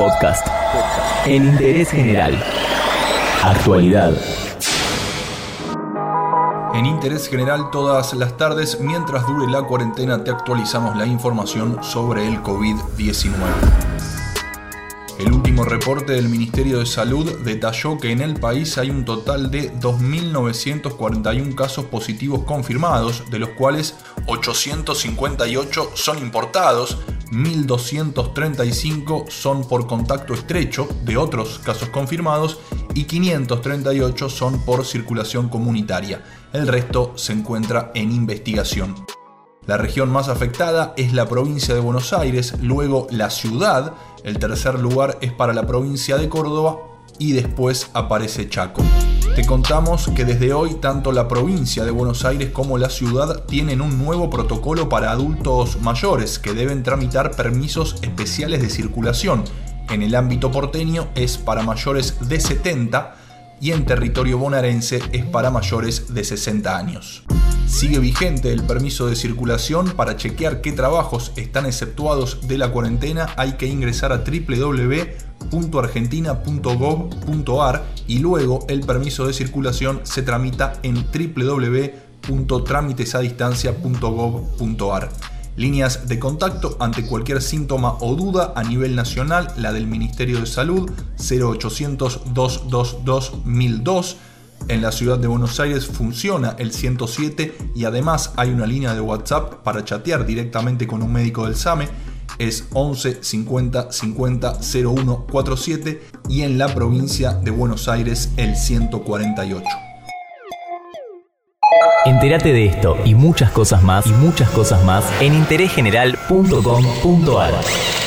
Podcast. En interés general. Actualidad. En interés general todas las tardes, mientras dure la cuarentena, te actualizamos la información sobre el COVID-19. El último reporte del Ministerio de Salud detalló que en el país hay un total de 2.941 casos positivos confirmados, de los cuales 858 son importados, 1.235 son por contacto estrecho de otros casos confirmados y 538 son por circulación comunitaria. El resto se encuentra en investigación. La región más afectada es la provincia de Buenos Aires, luego la ciudad, el tercer lugar es para la provincia de Córdoba y después aparece Chaco. Contamos que desde hoy tanto la provincia de Buenos Aires como la ciudad tienen un nuevo protocolo para adultos mayores que deben tramitar permisos especiales de circulación. En el ámbito porteño es para mayores de 70 y en territorio bonaerense es para mayores de 60 años. Sigue vigente el permiso de circulación. Para chequear qué trabajos están exceptuados de la cuarentena hay que ingresar a www.argentina.gov.ar y luego el permiso de circulación se tramita en www.trámitesadistancia.gov.ar. Líneas de contacto ante cualquier síntoma o duda a nivel nacional, la del Ministerio de Salud 0800 222 1002 en la ciudad de Buenos Aires funciona el 107 y además hay una línea de WhatsApp para chatear directamente con un médico del SAME. Es 11 50 50 01 47 y en la provincia de Buenos Aires el 148. Entérate de esto y muchas cosas más y muchas cosas más en interésgeneral.com.ar.